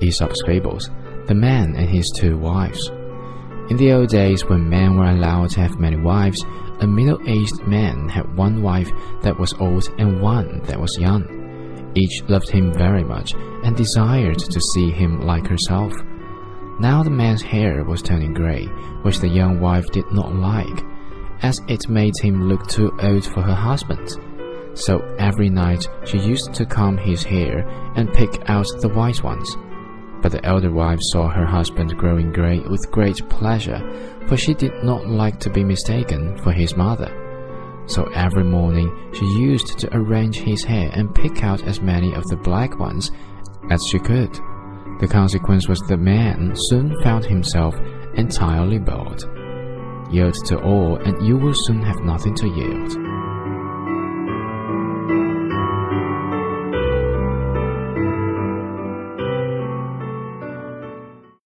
Aesop's Fables, The Man and His Two Wives. In the old days, when men were allowed to have many wives, a middle aged man had one wife that was old and one that was young. Each loved him very much and desired to see him like herself. Now the man's hair was turning grey, which the young wife did not like, as it made him look too old for her husband. So every night she used to comb his hair and pick out the white ones. But the elder wife saw her husband growing grey with great pleasure, for she did not like to be mistaken for his mother. So every morning she used to arrange his hair and pick out as many of the black ones as she could. The consequence was the man soon found himself entirely bald. Yield to all, and you will soon have nothing to yield.